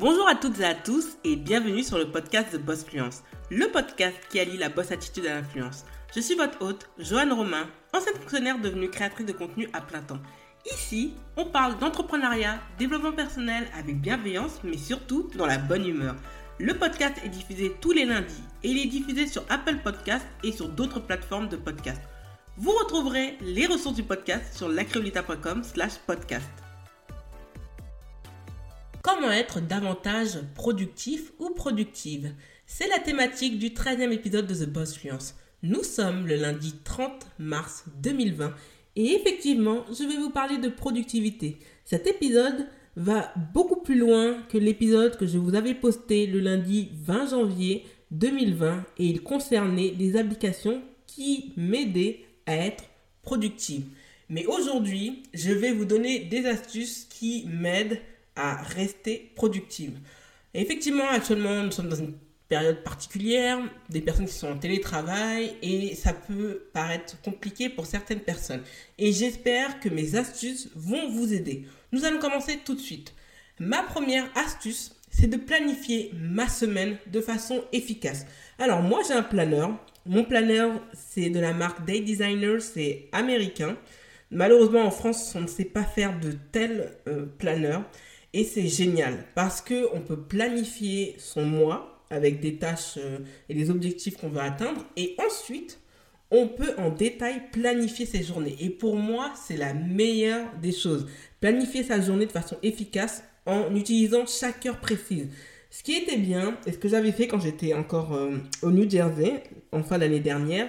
Bonjour à toutes et à tous et bienvenue sur le podcast de Boss Fluence, le podcast qui allie la boss attitude à l'influence. Je suis votre hôte, Joanne Romain, ancienne fonctionnaire devenue créatrice de contenu à plein temps. Ici, on parle d'entrepreneuriat, développement personnel avec bienveillance, mais surtout dans la bonne humeur. Le podcast est diffusé tous les lundis et il est diffusé sur Apple Podcast et sur d'autres plateformes de podcast. Vous retrouverez les ressources du podcast sur lacreolita.com slash podcast. Comment être davantage productif ou productive? C'est la thématique du 13e épisode de The Boss Fluence. Nous sommes le lundi 30 mars 2020 et effectivement, je vais vous parler de productivité. Cet épisode va beaucoup plus loin que l'épisode que je vous avais posté le lundi 20 janvier 2020 et il concernait les applications qui m'aidaient à être productive. Mais aujourd'hui, je vais vous donner des astuces qui m'aident à rester productive. effectivement, actuellement, nous sommes dans une période particulière, des personnes qui sont en télétravail et ça peut paraître compliqué pour certaines personnes. Et j'espère que mes astuces vont vous aider. Nous allons commencer tout de suite. Ma première astuce, c'est de planifier ma semaine de façon efficace. Alors moi j'ai un planeur. Mon planeur c'est de la marque Day Designer, c'est américain. Malheureusement en France on ne sait pas faire de tel euh, planeur et c'est génial parce que on peut planifier son mois avec des tâches euh, et des objectifs qu'on veut atteindre. Et ensuite, on peut en détail planifier ses journées. Et pour moi, c'est la meilleure des choses. Planifier sa journée de façon efficace en utilisant chaque heure précise. Ce qui était bien, et ce que j'avais fait quand j'étais encore euh, au New Jersey, en fin d'année dernière,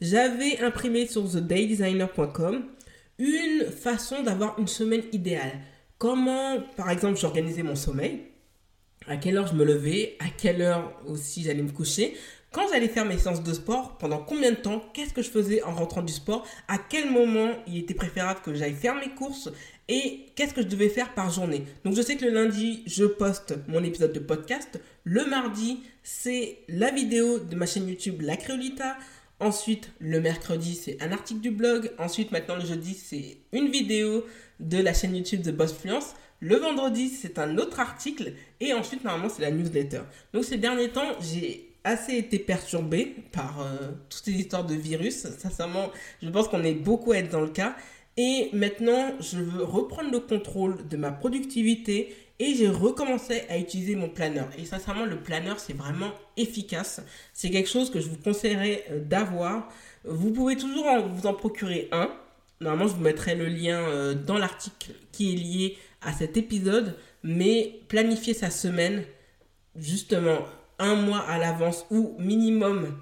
j'avais imprimé sur thedaydesigner.com une façon d'avoir une semaine idéale. Comment, par exemple, j'organisais mon sommeil à quelle heure je me levais, à quelle heure aussi j'allais me coucher, quand j'allais faire mes séances de sport, pendant combien de temps, qu'est-ce que je faisais en rentrant du sport, à quel moment il était préférable que j'aille faire mes courses et qu'est-ce que je devais faire par journée. Donc je sais que le lundi, je poste mon épisode de podcast. Le mardi, c'est la vidéo de ma chaîne YouTube La Créolita. Ensuite, le mercredi, c'est un article du blog. Ensuite, maintenant, le jeudi, c'est une vidéo de la chaîne YouTube de Boss Fluence. Le vendredi, c'est un autre article. Et ensuite, normalement, c'est la newsletter. Donc, ces derniers temps, j'ai assez été perturbé par euh, toutes ces histoires de virus. Sincèrement, je pense qu'on est beaucoup à être dans le cas. Et maintenant, je veux reprendre le contrôle de ma productivité et j'ai recommencé à utiliser mon planeur. Et sincèrement, le planeur, c'est vraiment efficace. C'est quelque chose que je vous conseillerais euh, d'avoir. Vous pouvez toujours vous en procurer un. Normalement, je vous mettrai le lien euh, dans l'article qui est lié à cet épisode, mais planifier sa semaine justement un mois à l'avance ou minimum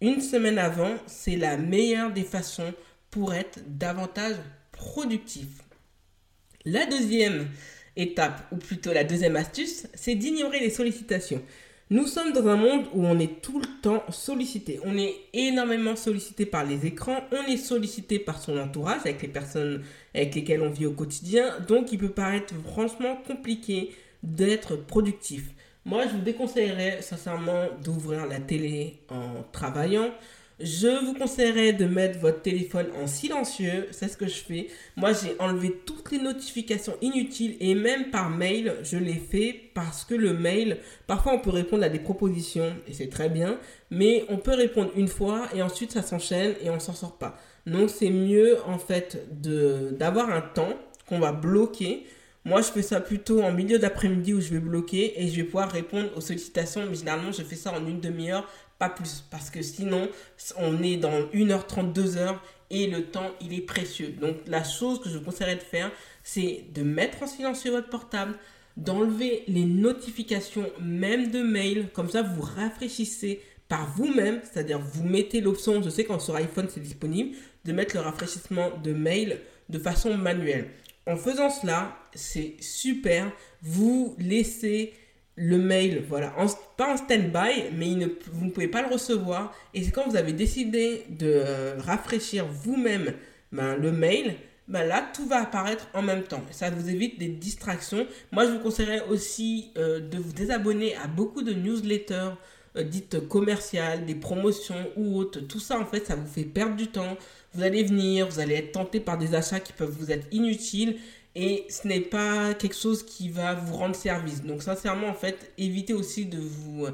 une semaine avant, c'est la meilleure des façons pour être davantage productif. La deuxième étape, ou plutôt la deuxième astuce, c'est d'ignorer les sollicitations. Nous sommes dans un monde où on est tout le temps sollicité. On est énormément sollicité par les écrans, on est sollicité par son entourage, avec les personnes avec lesquelles on vit au quotidien. Donc il peut paraître franchement compliqué d'être productif. Moi, je vous déconseillerais sincèrement d'ouvrir la télé en travaillant. Je vous conseillerais de mettre votre téléphone en silencieux, c'est ce que je fais. Moi, j'ai enlevé toutes les notifications inutiles et même par mail, je l'ai fait parce que le mail, parfois on peut répondre à des propositions et c'est très bien, mais on peut répondre une fois et ensuite ça s'enchaîne et on s'en sort pas. Donc c'est mieux en fait de d'avoir un temps qu'on va bloquer. Moi, je fais ça plutôt en milieu d'après-midi où je vais bloquer et je vais pouvoir répondre aux sollicitations. Mais généralement, je fais ça en une demi-heure pas plus. Parce que sinon, on est dans 1h30, 2h et le temps, il est précieux. Donc, la chose que je vous conseillerais de faire, c'est de mettre en silencieux votre portable, d'enlever les notifications, même de mail. Comme ça, vous rafraîchissez par vous-même, c'est-à-dire vous mettez l'option, je sais qu'en sur iPhone c'est disponible, de mettre le rafraîchissement de mail de façon manuelle. En faisant cela, c'est super. Vous laissez le mail, voilà, pas en stand-by, mais vous ne pouvez pas le recevoir. Et c'est quand vous avez décidé de euh, rafraîchir vous-même ben, le mail, ben là, tout va apparaître en même temps. Ça vous évite des distractions. Moi, je vous conseillerais aussi euh, de vous désabonner à beaucoup de newsletters euh, dites commerciales, des promotions ou autres. Tout ça, en fait, ça vous fait perdre du temps. Vous allez venir, vous allez être tenté par des achats qui peuvent vous être inutiles et ce n'est pas quelque chose qui va vous rendre service. Donc sincèrement, en fait, évitez aussi de vous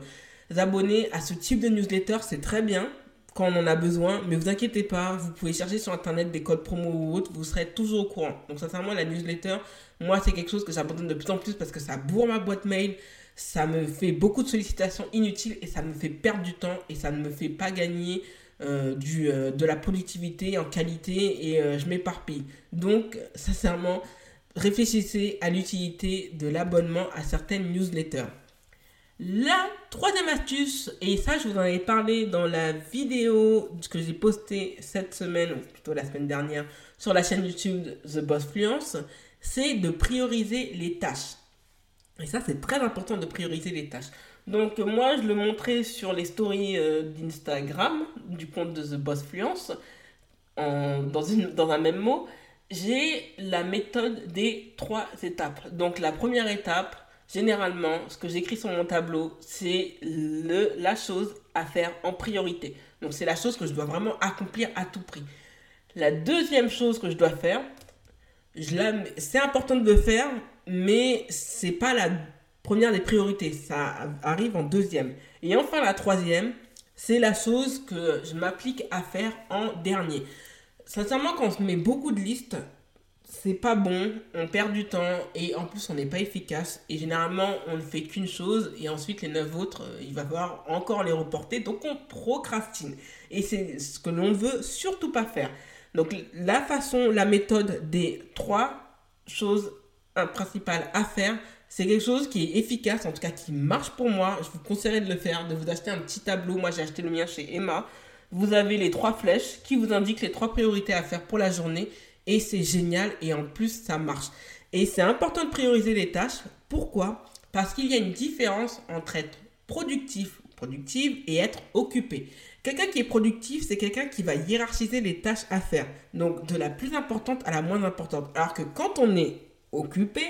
abonner à ce type de newsletter, c'est très bien quand on en a besoin, mais vous inquiétez pas, vous pouvez chercher sur internet des codes promo ou autres, vous serez toujours au courant. Donc sincèrement, la newsletter, moi c'est quelque chose que j'abandonne de plus en plus parce que ça bourre ma boîte mail, ça me fait beaucoup de sollicitations inutiles et ça me fait perdre du temps et ça ne me fait pas gagner euh, du, euh, de la productivité en qualité et euh, je m'éparpille. Donc sincèrement, réfléchissez à l'utilité de l'abonnement à certaines newsletters. La troisième astuce, et ça je vous en ai parlé dans la vidéo que j'ai postée cette semaine, ou plutôt la semaine dernière, sur la chaîne YouTube The Boss Fluence, c'est de prioriser les tâches. Et ça c'est très important de prioriser les tâches. Donc moi je le montrais sur les stories euh, d'Instagram du compte de The Boss Fluence, dans, une, dans un même mot, j'ai la méthode des trois étapes. Donc la première étape, généralement, ce que j'écris sur mon tableau, c'est la chose à faire en priorité. Donc c'est la chose que je dois vraiment accomplir à tout prix. La deuxième chose que je dois faire, c'est important de le faire, mais c'est pas la première des priorités. Ça arrive en deuxième. Et enfin la troisième, c'est la chose que je m'applique à faire en dernier. Sincèrement, quand on se met beaucoup de listes, c'est pas bon, on perd du temps et en plus on n'est pas efficace. Et généralement on ne fait qu'une chose et ensuite les neuf autres, euh, il va falloir encore les reporter. Donc on procrastine. Et c'est ce que l'on ne veut surtout pas faire. Donc la façon, la méthode des trois choses principales à faire, c'est quelque chose qui est efficace, en tout cas qui marche pour moi. Je vous conseillerais de le faire, de vous acheter un petit tableau. Moi j'ai acheté le mien chez Emma. Vous avez les trois flèches qui vous indiquent les trois priorités à faire pour la journée et c'est génial et en plus ça marche. Et c'est important de prioriser les tâches. Pourquoi? Parce qu'il y a une différence entre être productif, productive et être occupé. Quelqu'un qui est productif, c'est quelqu'un qui va hiérarchiser les tâches à faire. Donc de la plus importante à la moins importante. Alors que quand on est occupé,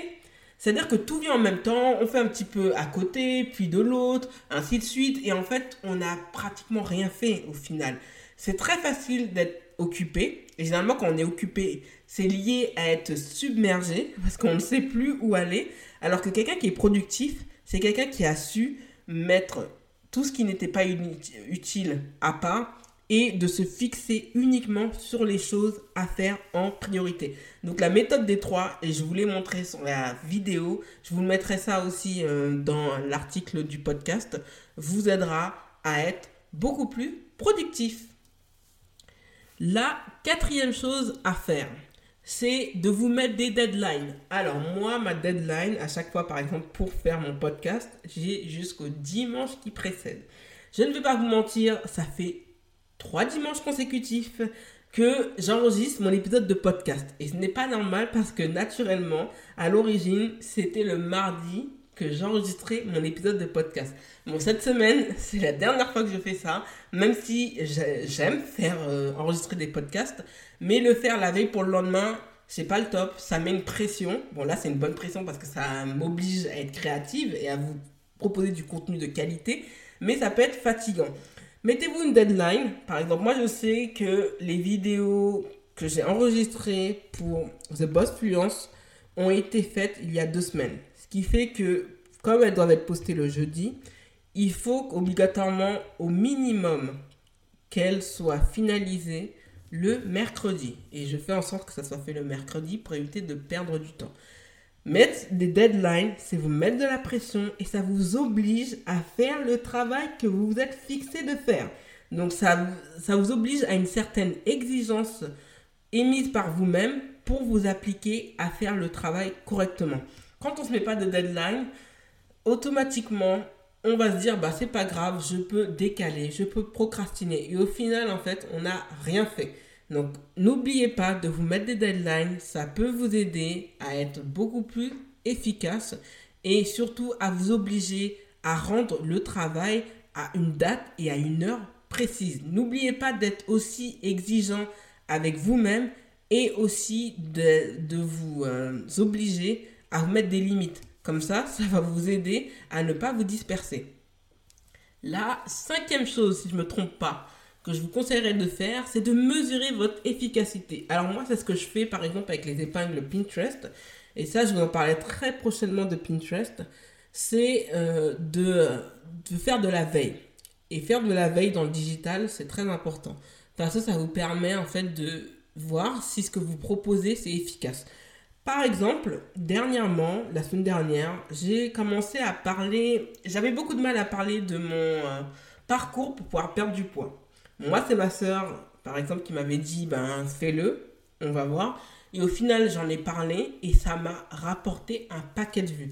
c'est-à-dire que tout vient en même temps, on fait un petit peu à côté, puis de l'autre, ainsi de suite, et en fait, on n'a pratiquement rien fait au final. C'est très facile d'être occupé. Et généralement, quand on est occupé, c'est lié à être submergé parce qu'on ne sait plus où aller. Alors que quelqu'un qui est productif, c'est quelqu'un qui a su mettre tout ce qui n'était pas utile à part et de se fixer uniquement sur les choses à faire en priorité. Donc la méthode des trois, et je vous l'ai montré sur la vidéo, je vous mettrai ça aussi euh, dans l'article du podcast, vous aidera à être beaucoup plus productif. La quatrième chose à faire, c'est de vous mettre des deadlines. Alors moi, ma deadline, à chaque fois, par exemple, pour faire mon podcast, j'ai jusqu'au dimanche qui précède. Je ne vais pas vous mentir, ça fait trois dimanches consécutifs que j'enregistre mon épisode de podcast. Et ce n'est pas normal parce que naturellement, à l'origine, c'était le mardi que j'enregistrais mon épisode de podcast. Bon, cette semaine, c'est la dernière fois que je fais ça, même si j'aime faire euh, enregistrer des podcasts, mais le faire la veille pour le lendemain, c'est pas le top, ça met une pression. Bon, là, c'est une bonne pression parce que ça m'oblige à être créative et à vous proposer du contenu de qualité, mais ça peut être fatigant. Mettez-vous une deadline. Par exemple, moi, je sais que les vidéos que j'ai enregistrées pour The Boss Fluence ont été faites il y a deux semaines qui fait que, comme elles doivent être postées le jeudi, il faut obligatoirement, au minimum, qu'elles soient finalisées le mercredi. Et je fais en sorte que ça soit fait le mercredi pour éviter de perdre du temps. Mettre des deadlines, c'est vous mettre de la pression et ça vous oblige à faire le travail que vous vous êtes fixé de faire. Donc ça, ça vous oblige à une certaine exigence émise par vous-même pour vous appliquer à faire le travail correctement quand on se met pas de deadline, automatiquement, on va se dire, bah, c'est pas grave, je peux décaler, je peux procrastiner. Et au final, en fait, on n'a rien fait. Donc, n'oubliez pas de vous mettre des deadlines. Ça peut vous aider à être beaucoup plus efficace et surtout à vous obliger à rendre le travail à une date et à une heure précise. N'oubliez pas d'être aussi exigeant avec vous-même et aussi de, vous euh, obliger à vous mettre des limites. Comme ça, ça va vous aider à ne pas vous disperser. La cinquième chose, si je ne me trompe pas, que je vous conseillerais de faire, c'est de mesurer votre efficacité. Alors moi, c'est ce que je fais par exemple avec les épingles Pinterest. et ça je vous en parler très prochainement de Pinterest, c'est euh, de, de faire de la veille. Et faire de la veille dans le digital, c'est très important. Parce que ça vous permet en fait de voir si ce que vous proposez, c'est efficace. Par exemple, dernièrement, la semaine dernière, j'ai commencé à parler, j'avais beaucoup de mal à parler de mon euh, parcours pour pouvoir perdre du poids. Moi, c'est ma soeur, par exemple, qui m'avait dit, ben, fais-le, on va voir. Et au final, j'en ai parlé et ça m'a rapporté un paquet de vues.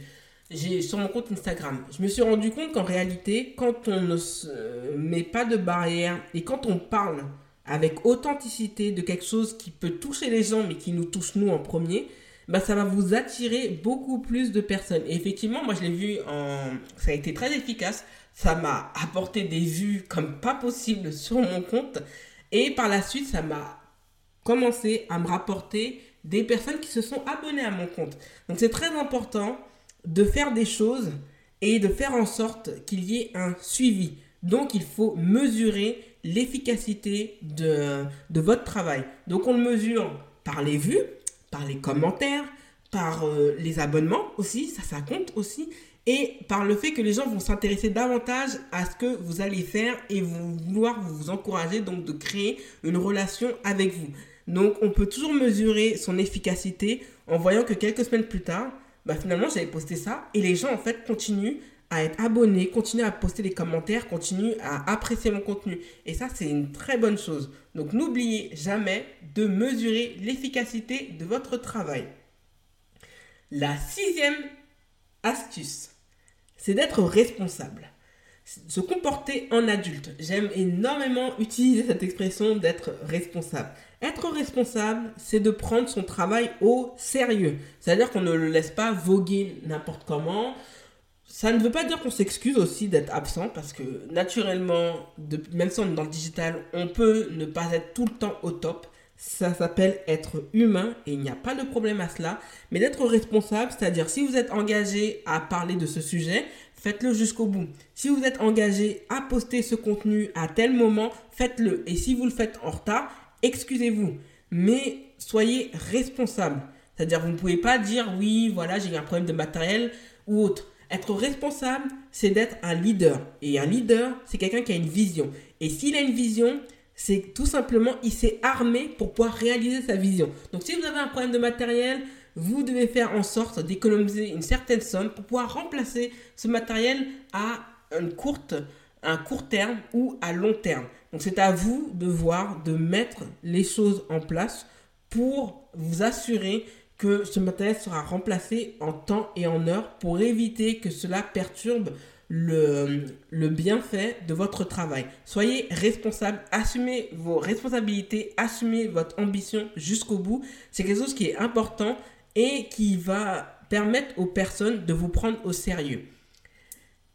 J'ai sur mon compte Instagram. Je me suis rendu compte qu'en réalité, quand on ne se met pas de barrière et quand on parle avec authenticité de quelque chose qui peut toucher les gens mais qui nous touche nous en premier, bah ça va vous attirer beaucoup plus de personnes. Et effectivement, moi je l'ai vu en ça a été très efficace. Ça m'a apporté des vues comme pas possible sur mon compte et par la suite, ça m'a commencé à me rapporter des personnes qui se sont abonnées à mon compte. Donc c'est très important de faire des choses et de faire en sorte qu'il y ait un suivi. Donc il faut mesurer l'efficacité de, de votre travail. Donc on le mesure par les vues, par les commentaires, par euh, les abonnements aussi, ça ça compte aussi, et par le fait que les gens vont s'intéresser davantage à ce que vous allez faire et vont vouloir vous encourager donc de créer une relation avec vous. Donc on peut toujours mesurer son efficacité en voyant que quelques semaines plus tard, bah finalement j'avais posté ça et les gens en fait continuent à être abonnés, continuent à poster des commentaires, continuent à apprécier mon contenu. Et ça c'est une très bonne chose. Donc n'oubliez jamais de mesurer l'efficacité de votre travail. La sixième astuce, c'est d'être responsable. Se comporter en adulte. J'aime énormément utiliser cette expression d'être responsable. Être responsable, c'est de prendre son travail au sérieux. C'est-à-dire qu'on ne le laisse pas voguer n'importe comment. Ça ne veut pas dire qu'on s'excuse aussi d'être absent parce que naturellement, même si on est dans le digital, on peut ne pas être tout le temps au top. Ça s'appelle être humain et il n'y a pas de problème à cela. Mais d'être responsable, c'est-à-dire si vous êtes engagé à parler de ce sujet, faites-le jusqu'au bout. Si vous êtes engagé à poster ce contenu à tel moment, faites-le. Et si vous le faites en retard, excusez-vous, mais soyez responsable. C'est-à-dire, vous ne pouvez pas dire oui, voilà, j'ai un problème de matériel ou autre. Être responsable, c'est d'être un leader. Et un leader, c'est quelqu'un qui a une vision. Et s'il a une vision, c'est tout simplement, il s'est armé pour pouvoir réaliser sa vision. Donc, si vous avez un problème de matériel, vous devez faire en sorte d'économiser une certaine somme pour pouvoir remplacer ce matériel à une courte, un court terme ou à long terme. Donc c'est à vous de voir, de mettre les choses en place pour vous assurer que ce matériel sera remplacé en temps et en heure pour éviter que cela perturbe le, le bienfait de votre travail. Soyez responsable, assumez vos responsabilités, assumez votre ambition jusqu'au bout. C'est quelque chose qui est important et qui va permettre aux personnes de vous prendre au sérieux.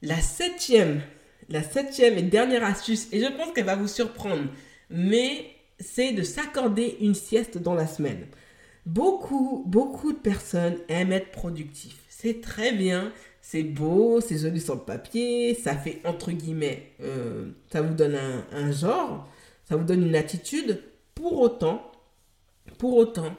La septième la septième et dernière astuce, et je pense qu'elle va vous surprendre, mais c'est de s'accorder une sieste dans la semaine. Beaucoup, beaucoup de personnes aiment être productifs. C'est très bien, c'est beau, c'est joli sur le papier, ça fait entre guillemets, euh, ça vous donne un, un genre, ça vous donne une attitude. Pour autant, pour autant,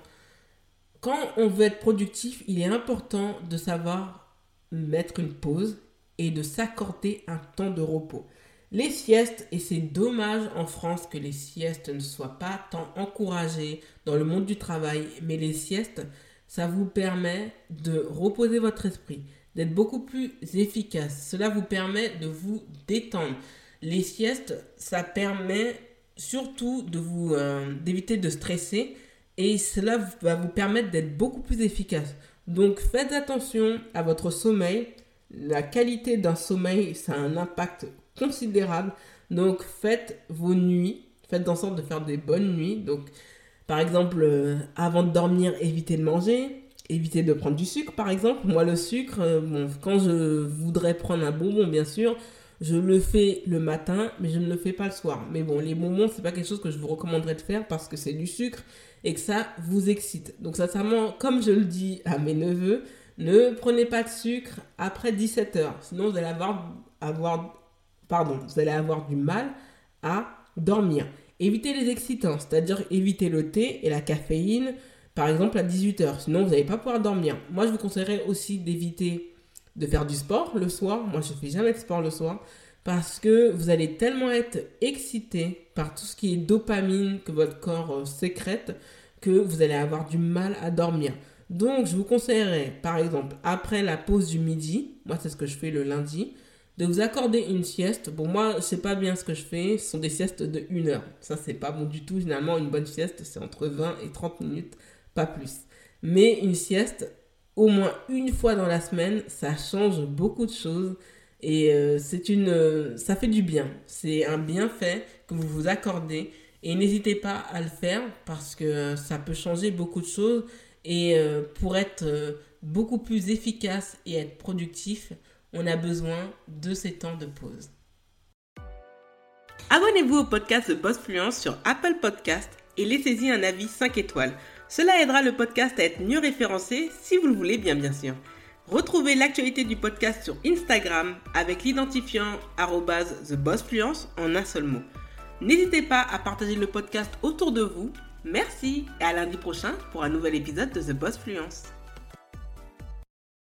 quand on veut être productif, il est important de savoir mettre une pause et de s'accorder un temps de repos. Les siestes, et c'est dommage en France que les siestes ne soient pas tant encouragées dans le monde du travail, mais les siestes, ça vous permet de reposer votre esprit, d'être beaucoup plus efficace. Cela vous permet de vous détendre. Les siestes, ça permet surtout de vous euh, d'éviter de stresser et cela va vous permettre d'être beaucoup plus efficace. Donc faites attention à votre sommeil, la qualité d'un sommeil, ça a un impact considérable. Donc faites vos nuits, faites en sorte de faire des bonnes nuits. Donc par exemple, euh, avant de dormir, évitez de manger, évitez de prendre du sucre par exemple. Moi le sucre, euh, bon, quand je voudrais prendre un bonbon bien sûr, je le fais le matin, mais je ne le fais pas le soir. Mais bon, les bonbons, c'est pas quelque chose que je vous recommanderais de faire parce que c'est du sucre et que ça vous excite. Donc sincèrement, comme je le dis à mes neveux, ne prenez pas de sucre après 17 heures, sinon vous allez avoir, avoir, pardon, vous allez avoir du mal à dormir. Évitez les excitants, c'est-à-dire évitez le thé et la caféine par exemple à 18h. Sinon, vous n'allez pas pouvoir dormir. Moi, je vous conseillerais aussi d'éviter de faire du sport le soir. Moi, je ne fais jamais de sport le soir parce que vous allez tellement être excité par tout ce qui est dopamine que votre corps euh, sécrète que vous allez avoir du mal à dormir. Donc, je vous conseillerais, par exemple, après la pause du midi, moi c'est ce que je fais le lundi, de vous accorder une sieste. Bon, moi, je sais pas bien ce que je fais. Ce sont des siestes de 1 heure. Ça, c'est pas bon du tout. Généralement, une bonne sieste, c'est entre 20 et 30 minutes, pas plus. Mais une sieste, au moins une fois dans la semaine, ça change beaucoup de choses. Et euh, c'est une, euh, ça fait du bien. C'est un bienfait que vous vous accordez. Et n'hésitez pas à le faire parce que ça peut changer beaucoup de choses. Et euh, pour être beaucoup plus efficace et être productif, on a besoin de ces temps de pause. Abonnez-vous au podcast de Boss Fluence sur Apple Podcast et laissez-y un avis 5 étoiles. Cela aidera le podcast à être mieux référencé si vous le voulez bien bien sûr. Retrouvez l'actualité du podcast sur Instagram avec l'identifiant TheBossFluence en un seul mot. N'hésitez pas à partager le podcast autour de vous. Merci et à lundi prochain pour un nouvel épisode de The Boss Fluence.